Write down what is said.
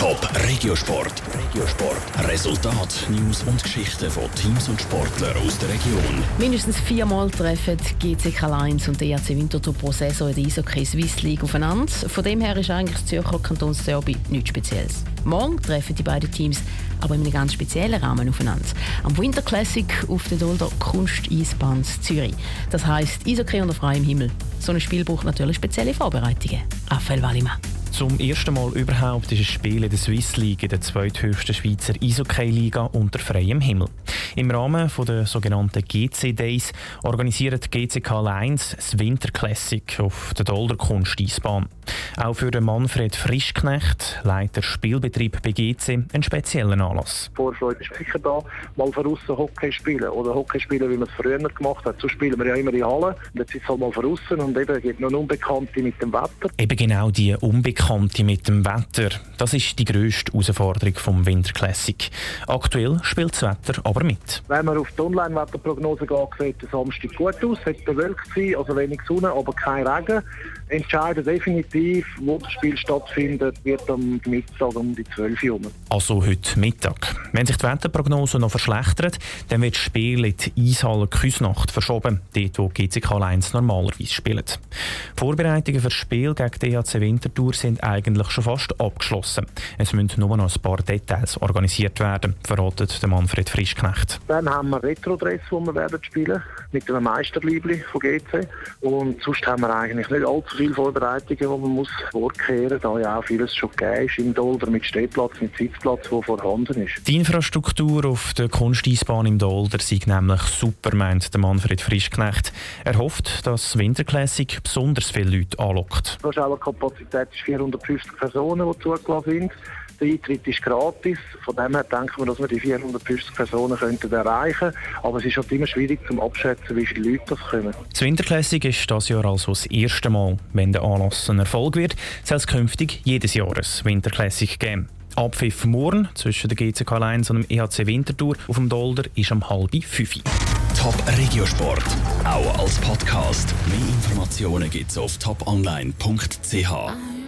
Top Regiosport. Regiosport. Resultat, News und Geschichten von Teams und Sportlern aus der Region. Mindestens viermal treffen GCK Lions und der ERC Winterthur pro Saison in der Eishockey Swiss League aufeinander. Von dem her ist eigentlich das Zürcher Kantonsderby nichts Spezielles. Morgen treffen die beiden Teams aber in einem ganz speziellen Rahmen aufeinander. Am Winter Classic auf der Dolder Kunst-Eisbahn Zürich. Das heisst Eishockey unter freiem Himmel. So ein Spiel braucht natürlich spezielle Vorbereitungen. Raphael Wallimann. Zum ersten Mal überhaupt ist ein Spiel in der Swiss League, der zweithöchsten Schweizer Eishockey-Liga, unter freiem Himmel. Im Rahmen der sogenannten GC Days organisiert GCK Lines das Winter Classic auf der Dolder Kunst-Eisbahn. Auch für den Manfred Frischknecht, Leiter Spielbetrieb bei GC, ein spezieller Anlass. Vorfreude ist sicher da, mal von außen Hockey spielen oder Hockey spielen, wie man es früher gemacht hat. So spielen wir ja immer in Halle. Und jetzt ist es halt mal von außen und eben gibt noch Unbekannte mit dem Wetter. Eben genau die Unbekannte mit dem Wetter. Das ist die grösste Herausforderung vom Winter Classic. Aktuell spielt das Wetter aber mit. Wenn man auf die Online-Wetterprognose geht, sieht der Samstag gut aus. Es wird bewölkt sein, also wenig Sonne, aber kein Regen. Entscheiden definitiv, wo das Spiel stattfindet, wird am Mittag um die 12 Uhr. Also heute Mittag. Wenn sich die Wetterprognose noch verschlechtert, dann wird das Spiel in die Eishalle Küsnacht verschoben, dort wo GCK 1 normalerweise spielt. Die Vorbereitungen für das Spiel gegen die EHC Winterthur sind eigentlich schon fast abgeschlossen. Es müssen nur noch ein paar Details organisiert werden, verratet Manfred Frischknecht. Dann haben wir Retro-Dress, die wir werden spielen, mit einem Meisterliebli von GC. Und sonst haben wir eigentlich nicht allzu viele Vorbereitungen, die man muss vorkehren da ja auch vieles schon gegeben ist im Dolder mit Stehplatz, mit Sitzplatz, der vorhanden ist. Die Infrastruktur auf der Kunsteisbahn im Dolder sei nämlich super, meint der Manfred Frischknecht. Er hofft, dass das Winterklassik besonders viele Leute anlockt. Die Kapazität ist 450 Personen, die zugelassen sind. Der Eintritt ist gratis. Von dem her denken wir, dass wir die 450 Personen könnten erreichen könnten. Aber es ist halt immer schwierig zu abschätzen, wie viele Leute das kommen. Das Winterklassik ist das Jahr also das erste Mal. Wenn der Anlass ein Erfolg wird, soll es künftig jedes Jahr ein Winterklassik geben. Abpfiff morgen zwischen der GCK 1 und dem EHC Winterthur auf dem Dolder ist um halb fünf. Top Regiosport, auch als Podcast. Mehr Informationen gibt's auf toponline.ch.